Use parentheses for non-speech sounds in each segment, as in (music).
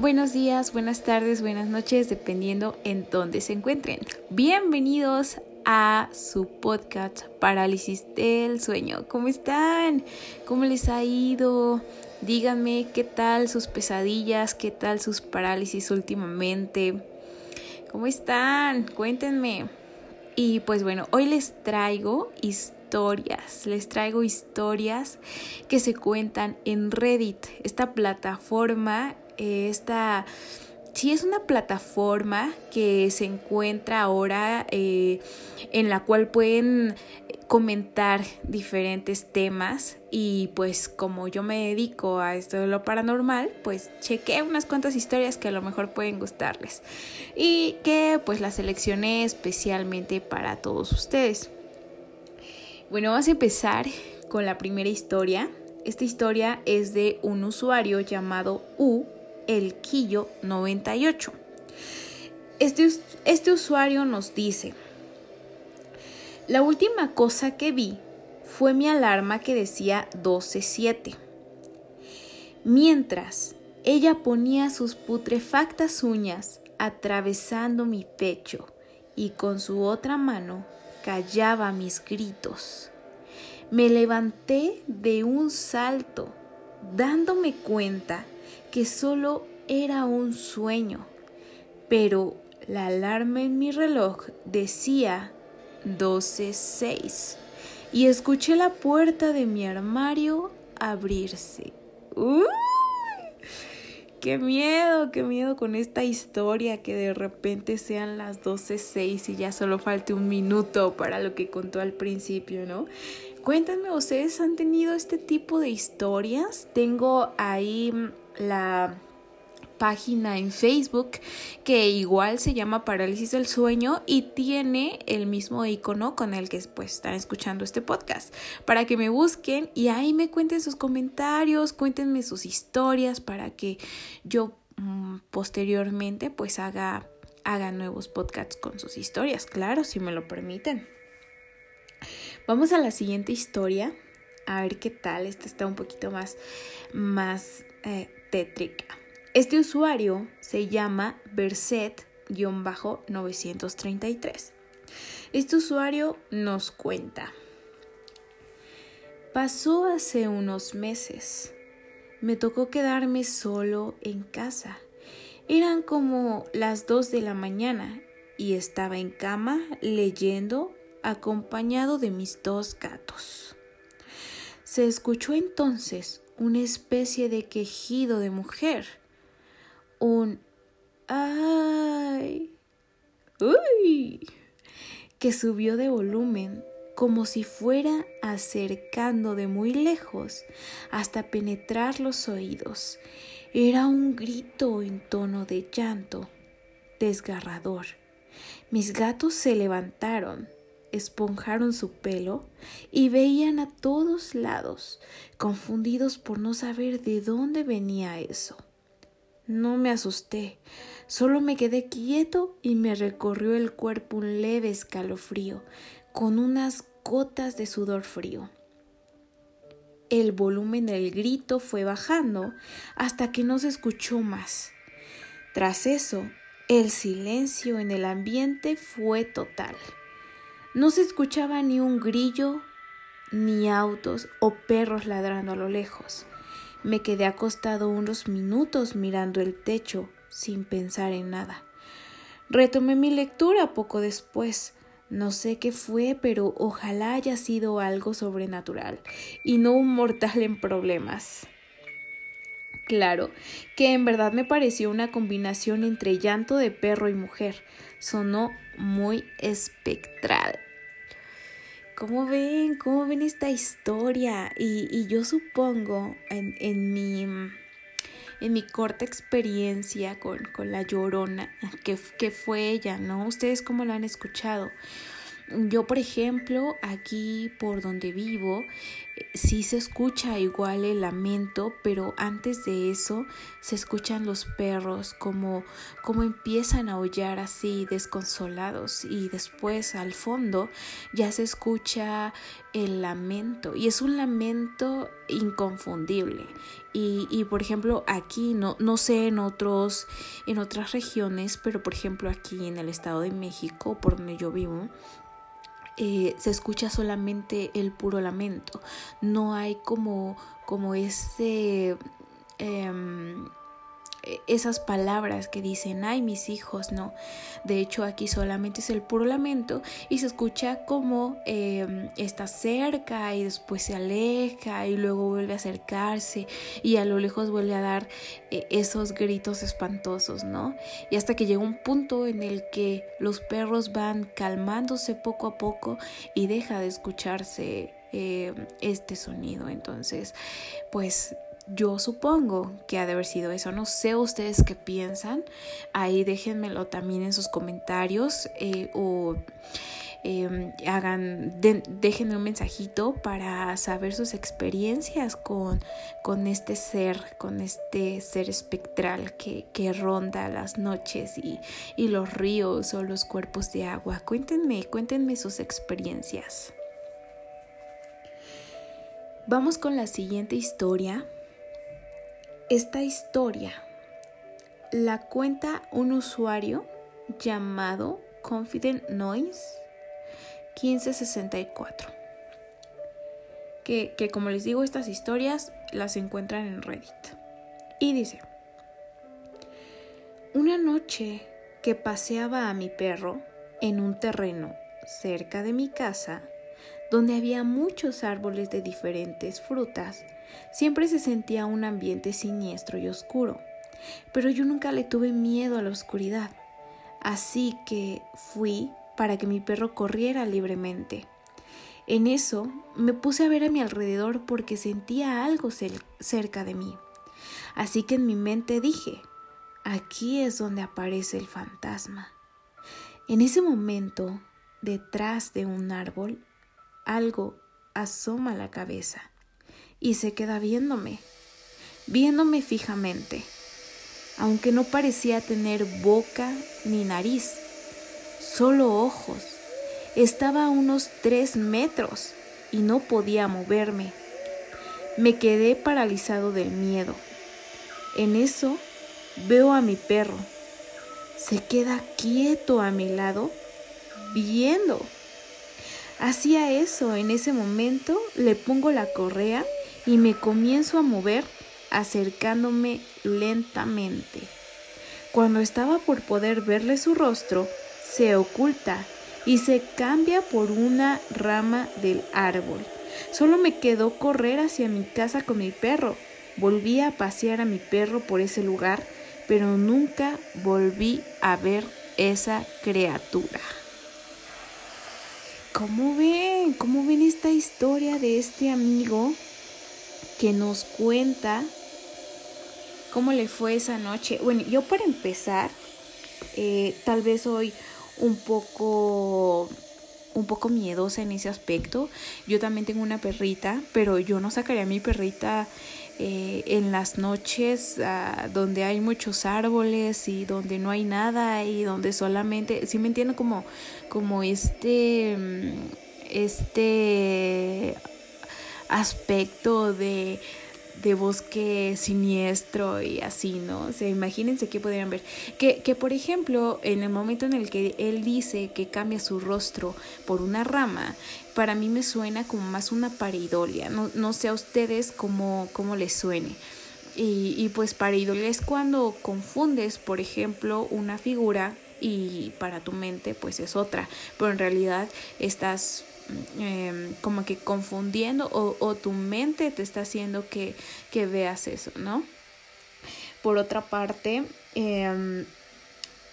Buenos días, buenas tardes, buenas noches, dependiendo en dónde se encuentren. Bienvenidos a su podcast Parálisis del Sueño. ¿Cómo están? ¿Cómo les ha ido? Díganme qué tal sus pesadillas, qué tal sus parálisis últimamente. ¿Cómo están? Cuéntenme. Y pues bueno, hoy les traigo historias, les traigo historias que se cuentan en Reddit, esta plataforma esta sí es una plataforma que se encuentra ahora eh, en la cual pueden comentar diferentes temas y pues como yo me dedico a esto de lo paranormal pues chequé unas cuantas historias que a lo mejor pueden gustarles y que pues las seleccioné especialmente para todos ustedes. Bueno vamos a empezar con la primera historia. Esta historia es de un usuario llamado U el Quillo 98. Este, este usuario nos dice, la última cosa que vi fue mi alarma que decía 12.7. Mientras ella ponía sus putrefactas uñas atravesando mi pecho y con su otra mano callaba mis gritos. Me levanté de un salto, dándome cuenta que solo era un sueño, pero la alarma en mi reloj decía 12.6 y escuché la puerta de mi armario abrirse. ¡Uy! ¡Qué miedo! ¡Qué miedo con esta historia que de repente sean las 12.06 y ya solo falte un minuto para lo que contó al principio, ¿no? Cuéntenme, ¿ustedes han tenido este tipo de historias? Tengo ahí la página en Facebook que igual se llama Parálisis del Sueño y tiene el mismo icono con el que pues están escuchando este podcast. Para que me busquen y ahí me cuenten sus comentarios, cuéntenme sus historias para que yo mm, posteriormente pues haga haga nuevos podcasts con sus historias, claro, si me lo permiten. Vamos a la siguiente historia, a ver qué tal, esta está un poquito más más eh, tétrica. Este usuario se llama Verset-933. Este usuario nos cuenta. Pasó hace unos meses. Me tocó quedarme solo en casa. Eran como las dos de la mañana y estaba en cama leyendo acompañado de mis dos gatos. Se escuchó entonces una especie de quejido de mujer, un ay, uy, que subió de volumen como si fuera acercando de muy lejos hasta penetrar los oídos. Era un grito en tono de llanto desgarrador. Mis gatos se levantaron esponjaron su pelo y veían a todos lados, confundidos por no saber de dónde venía eso. No me asusté, solo me quedé quieto y me recorrió el cuerpo un leve escalofrío, con unas gotas de sudor frío. El volumen del grito fue bajando hasta que no se escuchó más. Tras eso, el silencio en el ambiente fue total. No se escuchaba ni un grillo, ni autos o perros ladrando a lo lejos. Me quedé acostado unos minutos mirando el techo sin pensar en nada. Retomé mi lectura poco después. No sé qué fue, pero ojalá haya sido algo sobrenatural y no un mortal en problemas. Claro, que en verdad me pareció una combinación entre llanto de perro y mujer. Sonó muy espectral. ¿Cómo ven? ¿Cómo ven esta historia? Y, yo supongo en, en, mi, en mi corta experiencia con, con la llorona, que, que fue ella, ¿no? ¿Ustedes cómo la han escuchado? Yo, por ejemplo, aquí por donde vivo, eh, sí se escucha igual el lamento, pero antes de eso se escuchan los perros como, como empiezan a aullar así desconsolados y después al fondo ya se escucha el lamento. Y es un lamento inconfundible. Y, por ejemplo aquí no, no sé en otros en otras regiones pero por ejemplo aquí en el estado de México por donde yo vivo eh, se escucha solamente el puro lamento. No hay como como ese em, esas palabras que dicen, ay, mis hijos, no. De hecho, aquí solamente es el puro lamento y se escucha como em, está cerca y después se aleja y luego vuelve a acercarse y a lo lejos vuelve a dar eh, esos gritos espantosos, ¿no? Y hasta que llega un punto en el que los perros van calmándose poco a poco y deja de escucharse em, este sonido. Entonces, pues yo supongo que ha de haber sido eso. No sé ustedes qué piensan. Ahí déjenmelo también en sus comentarios eh, o em, hagan, déjenme un mensajito para saber sus experiencias con, con este ser, con este ser espectral que, que ronda las noches y, y los ríos o los cuerpos de agua. Cuéntenme, cuéntenme sus experiencias. Vamos con la siguiente historia esta historia la cuenta un usuario llamado Confident Noise 1564. Que, que como les digo, estas historias las encuentran en Reddit. Y dice, una noche que paseaba a mi perro en un terreno cerca de mi casa, donde había muchos árboles de diferentes frutas, Siempre se sentía un ambiente siniestro y oscuro, pero yo nunca le tuve miedo a la oscuridad, así que fui para que mi perro corriera libremente. En eso me puse a ver a mi alrededor porque sentía algo cerca de mí. Así que en mi mente dije, aquí es donde aparece el fantasma. En ese momento, detrás de un árbol, algo asoma la cabeza y se queda viéndome, viéndome fijamente, aunque no parecía tener boca ni nariz, solo ojos. Estaba a unos tres metros y no podía moverme. Me quedé paralizado del miedo. En eso veo a mi perro. Se queda quieto a mi lado, viendo. Hacía eso, en ese momento le pongo la correa y me comienzo a mover acercándome lentamente. Cuando estaba por poder verle su rostro, se oculta y se cambia por una rama del árbol. Solo me quedó correr hacia mi casa con mi perro. Volví a pasear a mi perro por ese lugar, pero nunca volví a ver esa criatura. ¿Cómo ven? ¿Cómo esta historia de este amigo que nos cuenta cómo le fue esa noche. Bueno, yo para empezar, eh, tal vez soy un poco un poco miedosa en ese aspecto. Yo también tengo una perrita, pero yo no sacaría a mi perrita eh, en las noches ah, donde hay muchos árboles y donde no hay nada y donde solamente, si me entiendo como, como este, mm, este aspecto de, de bosque siniestro y así, ¿no? O sea, imagínense qué podrían ver. Que, que, por ejemplo, en el momento en el que él dice que cambia su rostro por una rama, para mí me suena como más una paridolia. No, no sé a ustedes cómo, cómo les suene. Y, y pues paridolia es cuando confundes, por ejemplo, una figura y para tu mente pues es otra, pero en realidad estás Em, como que confundiendo o, tu mente te está haciendo que, veas eso, ¿no? Por otra parte, em,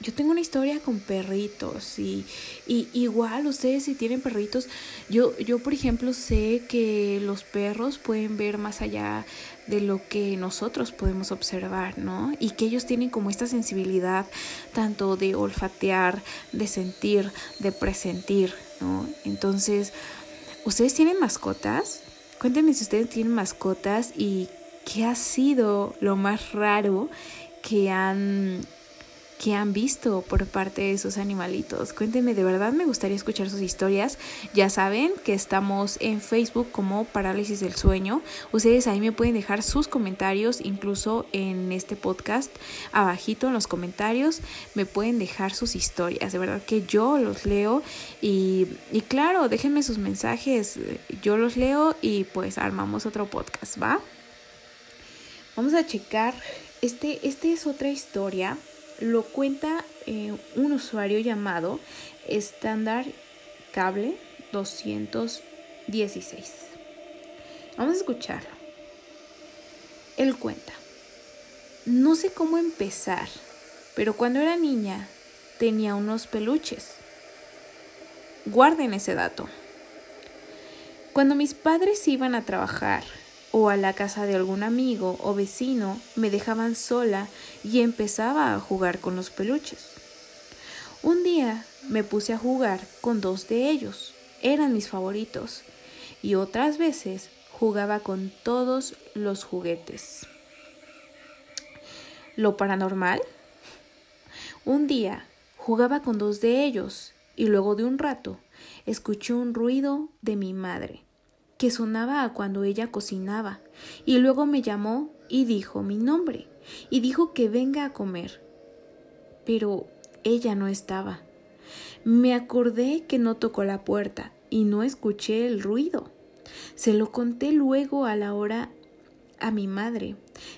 yo tengo una historia con perritos y, y, igual ustedes si tienen perritos, yo, yo por ejemplo sé que los perros pueden ver más allá de lo que nosotros podemos observar, ¿no? Y que ellos tienen como esta sensibilidad tanto de olfatear, de sentir, de presentir, ¿no? Entonces, ¿ustedes tienen mascotas? Cuéntenme si ustedes tienen mascotas y qué ha sido lo más raro que han que han visto por parte de esos animalitos. Cuéntenme, de verdad me gustaría escuchar sus historias. Ya saben que estamos en Facebook como Parálisis del Sueño. Ustedes ahí me pueden dejar sus comentarios, incluso en este podcast, abajito en los comentarios, me pueden dejar sus historias. De verdad que yo los leo y, y claro, déjenme sus mensajes, yo los leo y pues armamos otro podcast, ¿va? Vamos a checar, este, este es otra historia lo cuenta eh, un usuario llamado Standard Cable 216. Vamos a escucharlo. Él cuenta, no sé cómo empezar, pero cuando era niña tenía unos peluches. Guarden ese dato. Cuando mis padres iban a trabajar, o a la casa de algún amigo o vecino, me dejaban sola y empezaba a jugar con los peluches. Un día me puse a jugar con dos de ellos, eran mis favoritos, y otras veces jugaba con todos los juguetes. Lo paranormal. Un día jugaba con dos de ellos y luego de un rato escuché un ruido de mi madre que sonaba cuando ella cocinaba, y luego me llamó y dijo mi nombre, y dijo que venga a comer. Pero ella no estaba. Me acordé que no tocó la puerta y no escuché el ruido. Se lo conté luego a la hora a mi madre.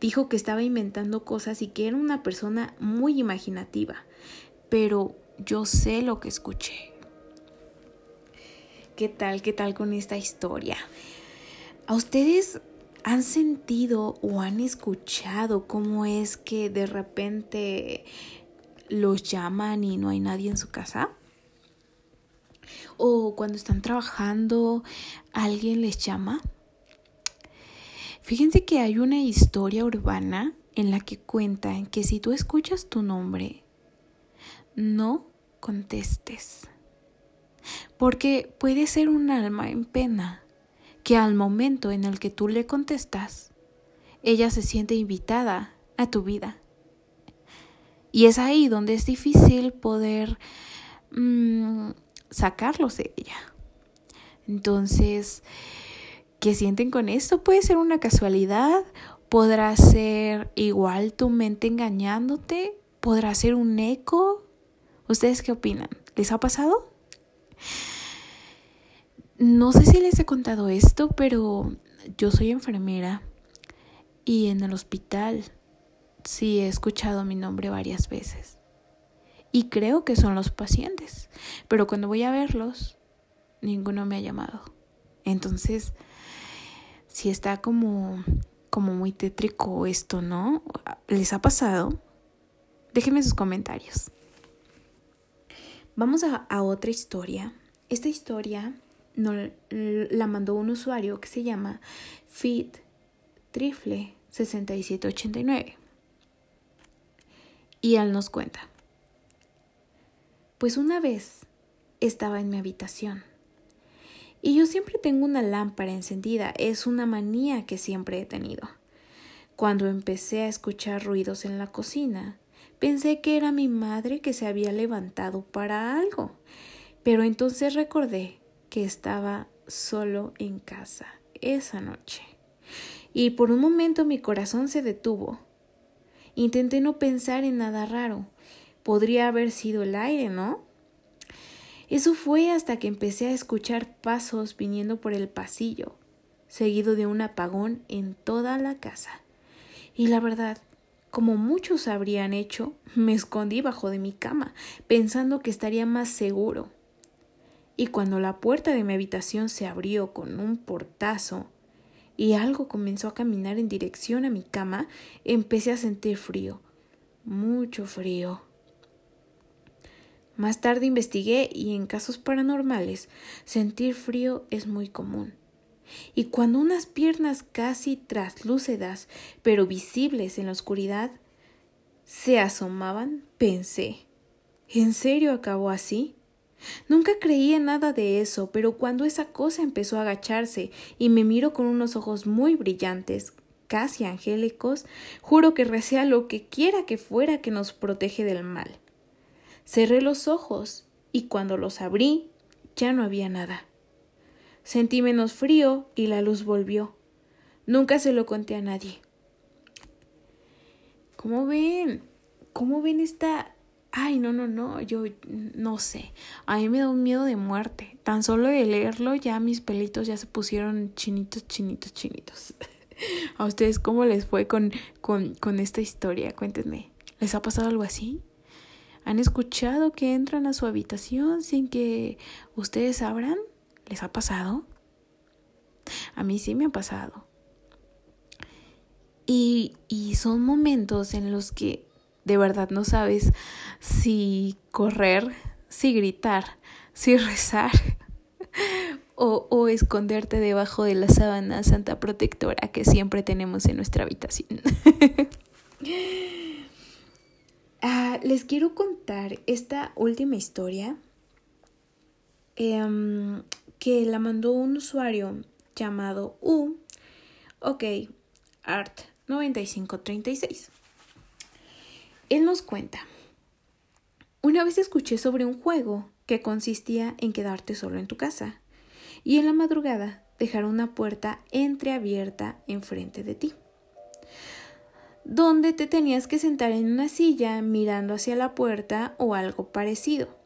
Dijo que estaba inventando cosas y que era una persona muy imaginativa. Pero yo sé lo que escuché. ¿Qué tal? ¿Qué tal con esta historia? ¿A ustedes han sentido o han escuchado cómo es que de repente los llaman y no hay nadie en su casa? ¿O cuando están trabajando alguien les llama? Fíjense que hay una historia urbana en la que cuentan que si tú escuchas tu nombre, no contestes porque puede ser un alma en pena que al momento en el que tú le contestas, ella se siente invitada a tu vida. Y es ahí donde es difícil poder mm, sacarlos de ella. Entonces, ¿qué sienten con esto? Puede ser una casualidad, podrá ser igual tu mente engañándote, podrá ser un eco. ¿Ustedes qué opinan? ¿Les ha pasado? No sé si les he contado esto, pero yo soy enfermera y en el hospital sí he escuchado mi nombre varias veces. Y creo que son los pacientes, pero cuando voy a verlos, ninguno me ha llamado. Entonces, si está como, como muy tétrico esto, ¿no? ¿Les ha pasado? Déjenme sus comentarios. Vamos a, otra historia. Esta historia la mandó un usuario que se llama Fit Trifle 6789. Y él nos cuenta. Pues una vez estaba en mi habitación. Y yo siempre tengo una lámpara encendida, es una manía que siempre he tenido. Cuando empecé a escuchar ruidos en la cocina, Pensé que era mi madre que se había levantado para algo, pero entonces recordé que estaba solo en casa esa noche. Y por un momento mi corazón se detuvo. Intenté no pensar en nada raro. Podría haber sido el aire, ¿no? Eso fue hasta que empecé a escuchar pasos viniendo por el pasillo, seguido de un apagón en toda la casa. Y la verdad, como muchos habrían hecho, me escondí bajo de mi cama, pensando que estaría más seguro. Y cuando la puerta de mi habitación se abrió con un portazo y algo comenzó a caminar en dirección a mi cama, empecé a sentir frío, mucho frío. Más tarde investigué y en casos paranormales sentir frío es muy común y cuando unas piernas casi traslúcidas, pero visibles en la oscuridad, se asomaban, pensé, ¿en serio acabó así? Nunca creí en nada de eso, pero cuando esa cosa empezó a agacharse y me miró con unos ojos muy brillantes, casi angélicos, juro que recé lo que quiera que fuera que nos protege del mal. Cerré los ojos y cuando los abrí ya no había nada. Sentí menos frío y la luz volvió. Nunca se lo conté a nadie. ¿Cómo ven? ¿Cómo ven esta Ay, no, no, no, yo no sé. A mí me da un miedo de muerte. Tan solo de leerlo ya mis pelitos ya se pusieron chinitos, chinitos, chinitos. (laughs) ¿A ustedes cómo les fue con, con, con esta historia? Cuéntenme. ¿Les ha pasado algo así? ¿Han escuchado que entran a su habitación sin que ustedes abran? ¿Les ha pasado? A mí sí me ha pasado. Y, y son momentos en los que de verdad no sabes si correr, si gritar, si rezar (laughs) o, o, esconderte debajo de la sábana santa protectora que siempre tenemos en nuestra habitación. (laughs) Ah, les quiero contar esta última historia em, que la mandó un usuario llamado U, ok, Art 9536. Él nos cuenta, una vez escuché sobre un juego que consistía en quedarte solo en tu casa y en la madrugada dejar una puerta entreabierta enfrente de ti, donde te tenías que sentar en una silla mirando hacia la puerta o algo parecido.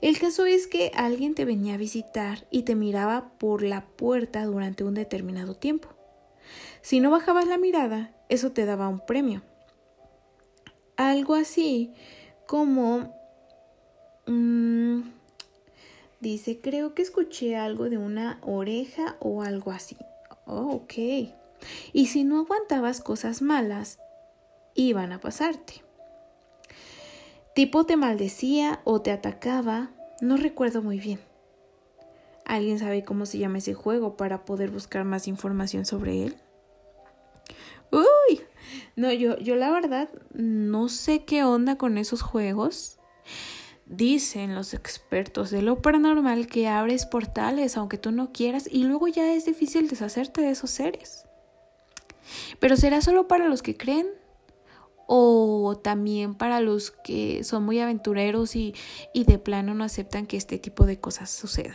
El caso es que alguien te venía a visitar y te miraba por la puerta durante un determinado tiempo. Si no bajabas la mirada, eso te daba un premio algo así como... Mm, dice, creo que escuché algo de una oreja o algo así. Oh, ok. Y si no aguantabas cosas malas, iban a pasarte. Tipo te maldecía o te atacaba, no recuerdo muy bien. ¿Alguien sabe cómo se llama ese juego para poder buscar más información sobre él? Uy, no, yo, yo la verdad no sé qué onda con esos juegos. Dicen los expertos de lo paranormal que abres portales aunque tú no quieras y luego ya es difícil deshacerte de esos seres. Pero será solo para los que creen o también para los que son muy aventureros y, y de plano no aceptan que este tipo de cosas sucedan.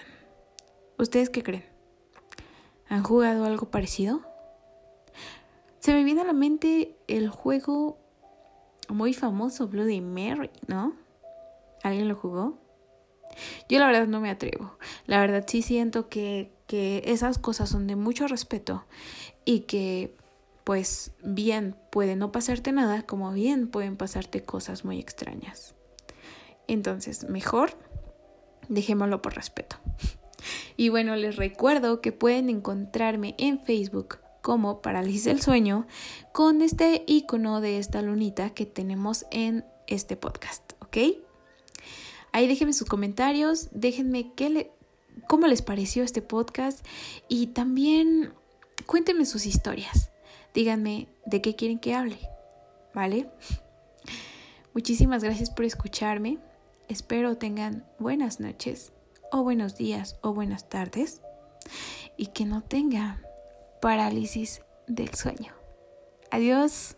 ¿Ustedes qué creen? ¿Han jugado algo parecido? Se me viene a la mente el juego muy famoso Bloody Mary, ¿no? ¿Alguien lo jugó? Yo la verdad no me atrevo. La verdad sí siento que, que esas cosas son de mucho respeto y que pues bien puede no pasarte nada como bien pueden pasarte cosas muy extrañas. Entonces, mejor dejémoslo por respeto. (laughs) Y bueno, les recuerdo que pueden encontrarme en Facebook como parálisis del sueño con este icono de esta lunita que tenemos en este podcast, ¿ok? Ahí déjenme sus comentarios, déjenme qué le, cómo les pareció este podcast y también cuéntenme sus historias. Díganme de qué quieren que hable, ¿vale? (laughs) Muchísimas gracias por escucharme. Espero tengan buenas noches o buenos días o buenas tardes y que no tengan parálisis del sueño. Adiós.